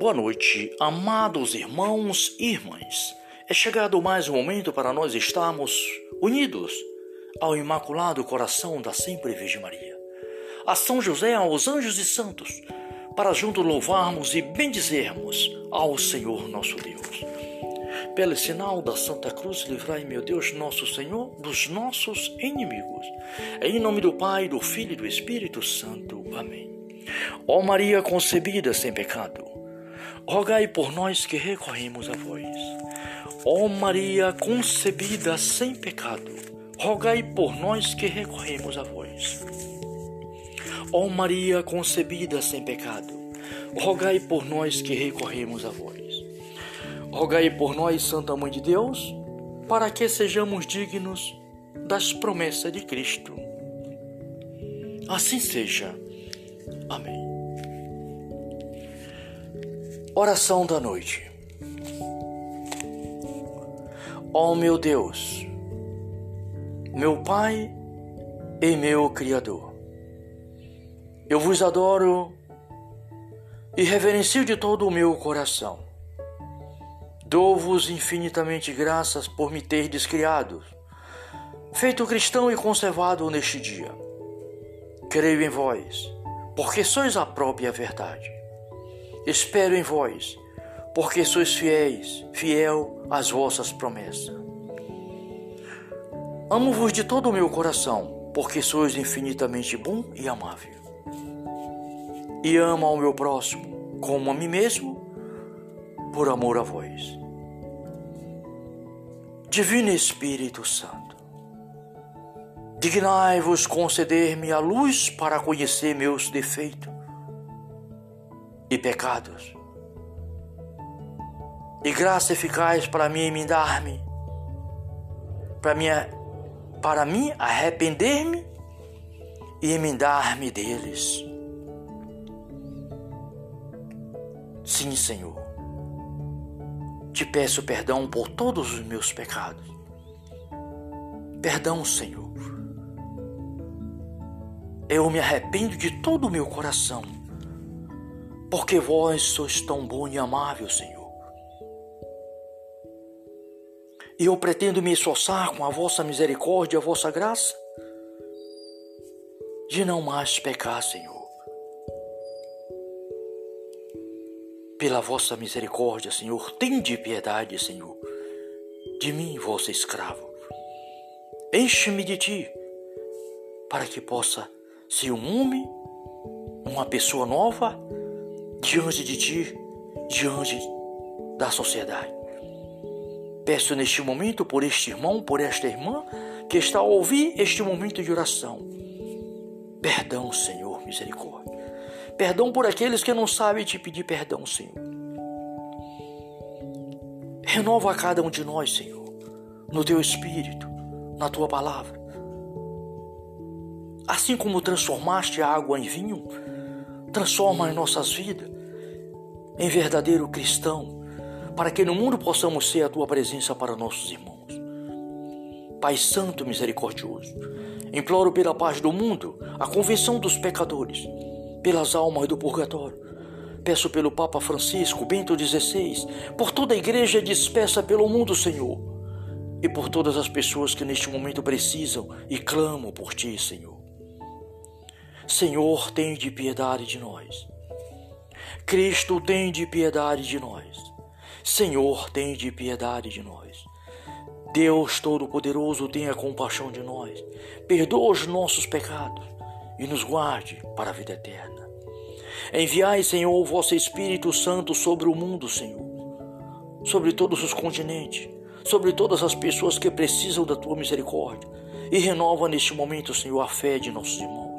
Boa noite, amados irmãos e irmãs. É chegado mais um momento para nós estarmos unidos ao Imaculado Coração da Sempre Virgem Maria, a São José, aos anjos e santos, para juntos louvarmos e bendizermos ao Senhor nosso Deus. Pelo sinal da Santa Cruz, livrai, meu Deus, nosso Senhor, dos nossos inimigos. Em nome do Pai, do Filho e do Espírito Santo. Amém. Ó Maria concebida sem pecado, rogai por nós que recorremos a vós. Ó Maria concebida sem pecado, rogai por nós que recorremos a vós. Ó Maria concebida sem pecado, rogai por nós que recorremos a vós. Rogai por nós, Santa Mãe de Deus, para que sejamos dignos das promessas de Cristo. Assim seja. Amém. Oração da noite. Ó oh, meu Deus, meu Pai e meu Criador, eu vos adoro e reverencio de todo o meu coração. Dou-vos infinitamente graças por me ter descriado, feito cristão e conservado neste dia. Creio em vós porque sois a própria verdade. Espero em vós, porque sois fiéis, fiel às vossas promessas. Amo-vos de todo o meu coração, porque sois infinitamente bom e amável. E amo ao meu próximo como a mim mesmo, por amor a vós. Divino Espírito Santo, Dignai-vos conceder-me a luz para conhecer meus defeitos e pecados, e graça eficaz para mim emendar-me, para, minha, para mim arrepender-me e emendar-me deles. Sim, Senhor, te peço perdão por todos os meus pecados. Perdão, Senhor eu me arrependo de todo o meu coração, porque vós sois tão bom e amável, Senhor. E eu pretendo me esforçar com a vossa misericórdia e a vossa graça, de não mais pecar, Senhor. Pela vossa misericórdia, Senhor, tende piedade, Senhor, de mim, vosso escravo. Enche-me de ti, para que possa se um homem, uma pessoa nova, diante de ti, diante da sociedade. Peço neste momento por este irmão, por esta irmã que está a ouvir este momento de oração. Perdão, Senhor, misericórdia. Perdão por aqueles que não sabem te pedir perdão, Senhor. Renova a cada um de nós, Senhor, no teu espírito, na tua palavra. Assim como transformaste a água em vinho, transforma as nossas vidas em verdadeiro cristão, para que no mundo possamos ser a tua presença para nossos irmãos. Pai Santo Misericordioso, imploro pela paz do mundo, a convenção dos pecadores, pelas almas do purgatório. Peço pelo Papa Francisco, Bento XVI, por toda a igreja dispersa pelo mundo, Senhor, e por todas as pessoas que neste momento precisam e clamam por Ti, Senhor. Senhor, tem de piedade de nós. Cristo, tem de piedade de nós. Senhor, tem de piedade de nós. Deus Todo-Poderoso, tenha compaixão de nós. Perdoa os nossos pecados e nos guarde para a vida eterna. Enviai, Senhor, o vosso Espírito Santo sobre o mundo, Senhor, sobre todos os continentes, sobre todas as pessoas que precisam da tua misericórdia, e renova neste momento, Senhor, a fé de nossos irmãos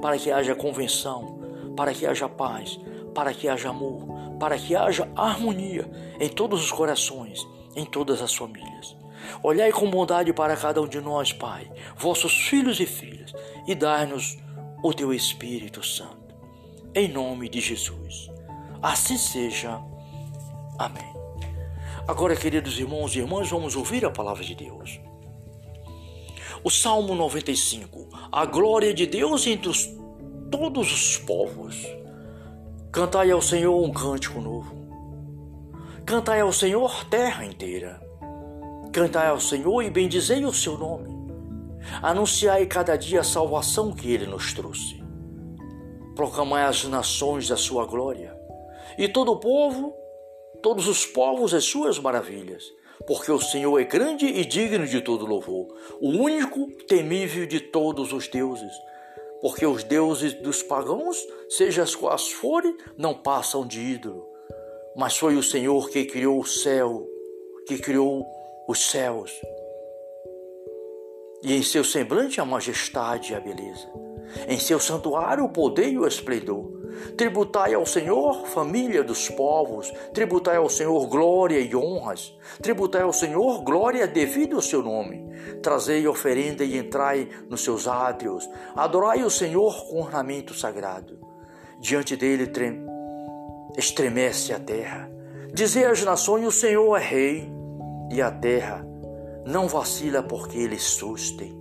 para que haja convenção, para que haja paz, para que haja amor, para que haja harmonia em todos os corações, em todas as famílias. Olhai com bondade para cada um de nós, Pai, vossos filhos e filhas, e dai-nos o teu Espírito Santo. Em nome de Jesus. Assim seja. Amém. Agora, queridos irmãos e irmãs, vamos ouvir a palavra de Deus. O Salmo 95. A glória de Deus entre os, todos os povos. Cantai ao Senhor um cântico novo. Cantai ao Senhor, terra inteira. Cantai ao Senhor e bendizei o seu nome. Anunciai cada dia a salvação que ele nos trouxe. Proclamai às nações a sua glória. E todo o povo, todos os povos as suas maravilhas. Porque o Senhor é grande e digno de todo louvor, o único temível de todos os deuses. Porque os deuses dos pagãos, seja as quais forem, não passam de ídolo. Mas foi o Senhor que criou o céu, que criou os céus. E em seu semblante a majestade e a beleza. Em seu santuário o poder e o esplendor. Tributai ao Senhor, família dos povos, tributai ao Senhor glória e honras, tributai ao Senhor glória devido ao seu nome. Trazei oferenda e entrai nos seus átrios, adorai o Senhor com ornamento sagrado. Diante dele estremece a terra. Dizei às nações: o Senhor é rei e a terra não vacila porque ele suste.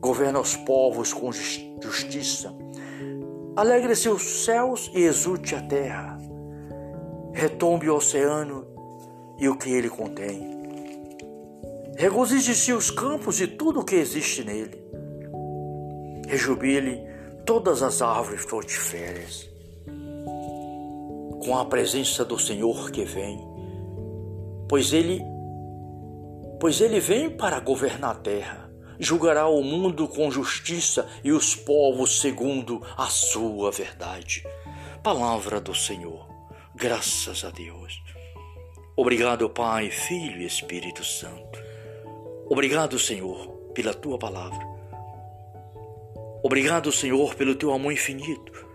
Governa os povos com justiça. Alegre-se os céus e exulte a terra. Retombe o oceano e o que ele contém. Regozije-se os campos e tudo o que existe nele. Rejubile todas as árvores frutíferas. Com a presença do Senhor que vem, pois ele pois ele vem para governar a terra. Julgará o mundo com justiça e os povos segundo a sua verdade. Palavra do Senhor. Graças a Deus. Obrigado, Pai, Filho e Espírito Santo. Obrigado, Senhor, pela tua palavra. Obrigado, Senhor, pelo teu amor infinito.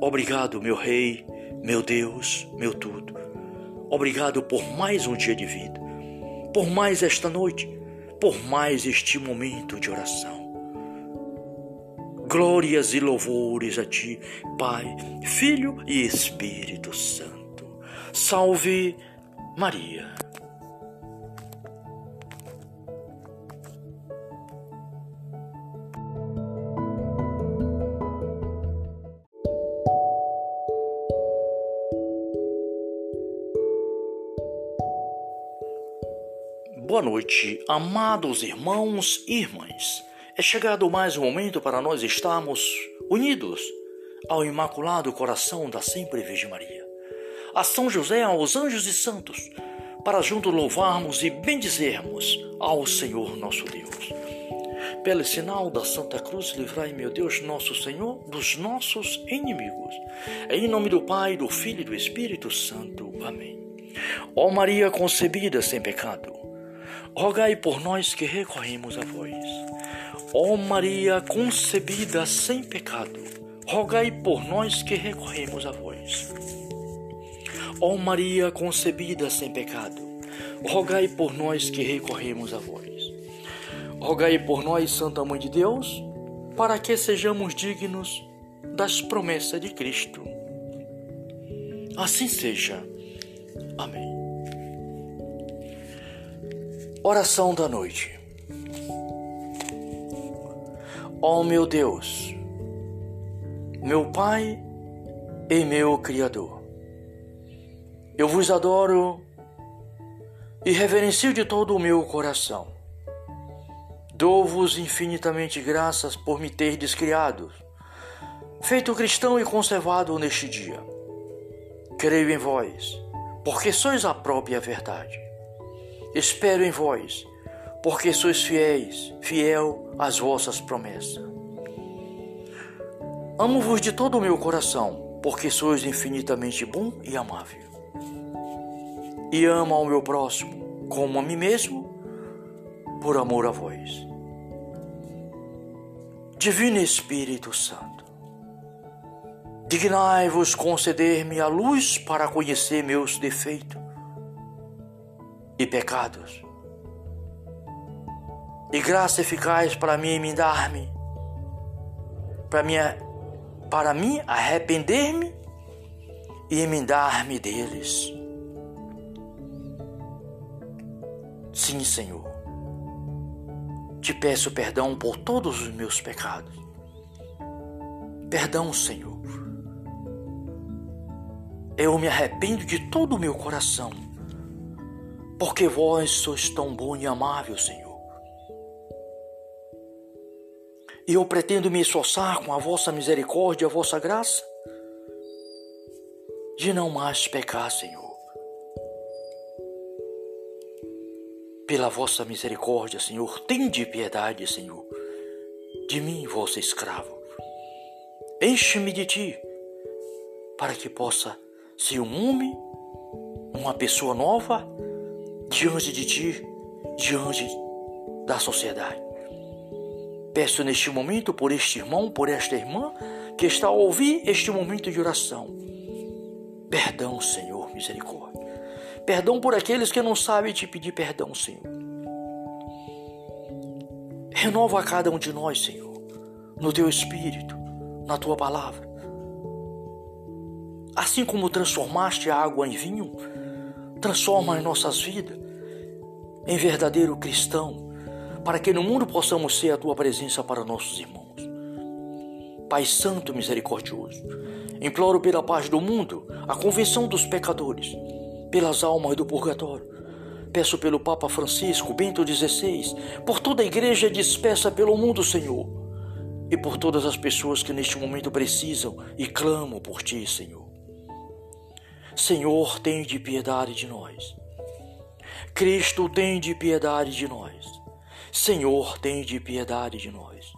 Obrigado, meu Rei, meu Deus, meu tudo. Obrigado por mais um dia de vida por mais esta noite, por mais este momento de oração. Glórias e louvores a Ti, Pai, Filho e Espírito Santo. Salve Maria. Boa noite, amados irmãos e irmãs. É chegado mais um momento para nós estarmos unidos ao Imaculado Coração da Sempre Virgem Maria, a São José, aos anjos e santos, para juntos louvarmos e bendizermos ao Senhor nosso Deus. Pelo sinal da Santa Cruz, livrai, meu Deus, nosso Senhor, dos nossos inimigos. Em nome do Pai, do Filho e do Espírito Santo. Amém. Ó Maria concebida sem pecado, rogai por nós que recorremos a vós. Ó Maria concebida sem pecado, rogai por nós que recorremos a vós. Ó Maria concebida sem pecado, rogai por nós que recorremos a vós. Rogai por nós, Santa Mãe de Deus, para que sejamos dignos das promessas de Cristo. Assim seja. Amém. Oração da noite. Ó oh, meu Deus, meu Pai e meu Criador, eu vos adoro e reverencio de todo o meu coração. Dou-vos infinitamente graças por me ter descriado, feito cristão e conservado neste dia. Creio em vós, porque sois a própria verdade Espero em vós, porque sois fiéis, fiel às vossas promessas. Amo-vos de todo o meu coração, porque sois infinitamente bom e amável. E amo ao meu próximo como a mim mesmo, por amor a vós. Divino Espírito Santo, dignai-vos conceder-me a luz para conhecer meus defeitos e pecados. E graça eficaz para mim emendar-me, para mim, para mim arrepender-me e emendar-me deles. Sim, Senhor, te peço perdão por todos os meus pecados. Perdão, Senhor. eu me arrependo de todo o meu coração, porque vós sois tão bom e amável, Senhor. E eu pretendo me esforçar com a vossa misericórdia e a vossa graça, de não mais pecar, Senhor. Pela vossa misericórdia, Senhor, tende piedade, Senhor, de mim, vosso escravo. Enche-me de ti, para que possa ser um homem, uma pessoa nova, diante de ti, diante da sociedade. Peço neste momento por este irmão, por esta irmã que está a ouvir este momento de oração. Perdão, Senhor, misericórdia. Perdão por aqueles que não sabem te pedir perdão, Senhor. Renova a cada um de nós, Senhor, no teu espírito, na tua palavra. Assim como transformaste a água em vinho, transforma em nossas vidas em verdadeiro cristão, para que no mundo possamos ser a tua presença para nossos irmãos. Pai Santo Misericordioso, imploro pela paz do mundo, a convenção dos pecadores pelas almas do purgatório. Peço pelo Papa Francisco, Bento XVI, por toda a igreja dispersa pelo mundo, Senhor, e por todas as pessoas que neste momento precisam e clamam por Ti, Senhor. Senhor, tem de piedade de nós. Cristo, tem de piedade de nós. Senhor, tem de piedade de nós.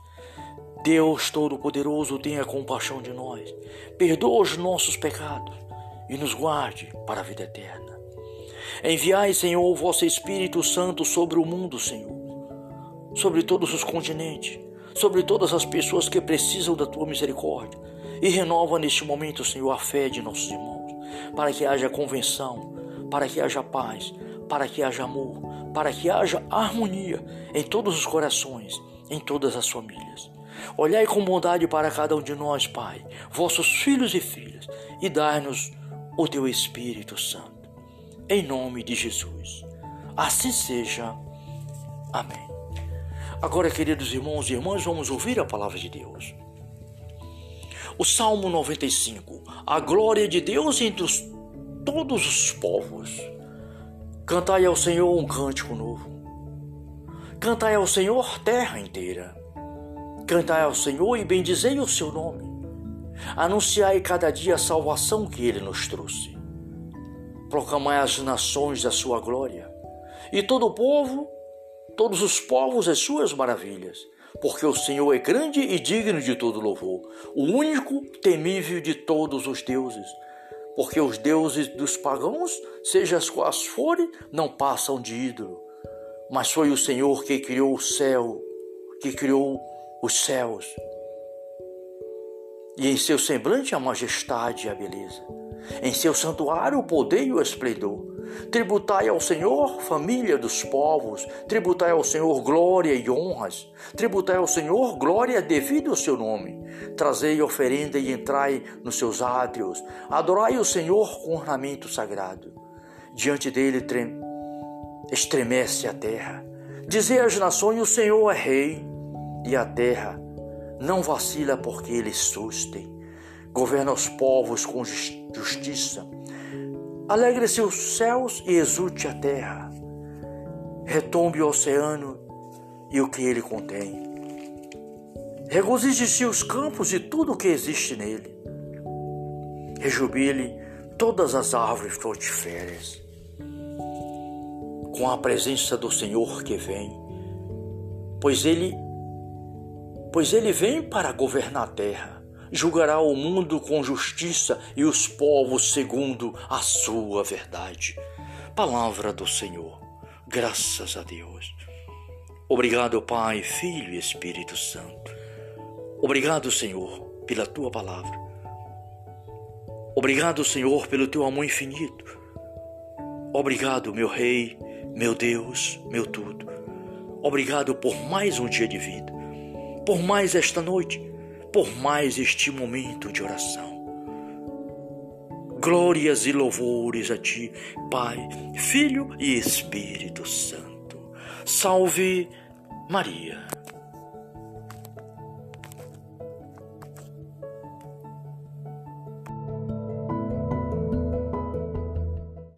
Deus Todo-Poderoso, tenha compaixão de nós. Perdoa os nossos pecados e nos guarde para a vida eterna. Enviai, Senhor, o vosso Espírito Santo sobre o mundo, Senhor, sobre todos os continentes, sobre todas as pessoas que precisam da tua misericórdia, e renova neste momento, Senhor, a fé de nossos irmãos, para que haja convenção, para que haja paz, para que haja amor, para que haja harmonia em todos os corações, em todas as famílias. Olhai com bondade para cada um de nós, Pai, vossos filhos e filhas, e dai-nos o teu Espírito Santo. Em nome de Jesus. Assim seja. Amém. Agora, queridos irmãos e irmãs, vamos ouvir a palavra de Deus. O Salmo 95. A glória de Deus entre os, todos os povos. Cantai ao Senhor um cântico novo. Cantai ao Senhor terra inteira. Cantai ao Senhor e bendizei o seu nome Anunciai cada dia a salvação que ele nos trouxe. Proclamai às nações da sua glória, e todo o povo, todos os povos as suas maravilhas, porque o Senhor é grande e digno de todo louvor, o único temível de todos os deuses. Porque os deuses dos pagãos, seja as quais forem, não passam de ídolo. Mas foi o Senhor que criou o céu, que criou os céus e em seu semblante a majestade e a beleza. Em seu santuário o poder e o esplendor. Tributai ao Senhor, família dos povos, tributai ao Senhor glória e honras, tributai ao Senhor glória devido ao seu nome. Trazei oferenda e entrai nos seus átrios, adorai o Senhor com ornamento sagrado. Diante dele trem... estremece a terra. Dizei às nações: o Senhor é rei, e a terra não vacila porque ele sustem. Governa os povos com justiça. Alegre-se os céus e exulte a terra. Retombe o oceano e o que ele contém. Regozije-se os campos e tudo o que existe nele. Rejubile todas as árvores frutíferas. Com a presença do Senhor que vem, pois ele pois ele vem para governar a terra. Julgará o mundo com justiça e os povos segundo a sua verdade. Palavra do Senhor. Graças a Deus. Obrigado, Pai, Filho e Espírito Santo. Obrigado, Senhor, pela tua palavra. Obrigado, Senhor, pelo teu amor infinito. Obrigado, meu Rei, meu Deus, meu tudo. Obrigado por mais um dia de vida por mais esta noite, por mais este momento de oração. Glórias e louvores a Ti, Pai, Filho e Espírito Santo. Salve Maria.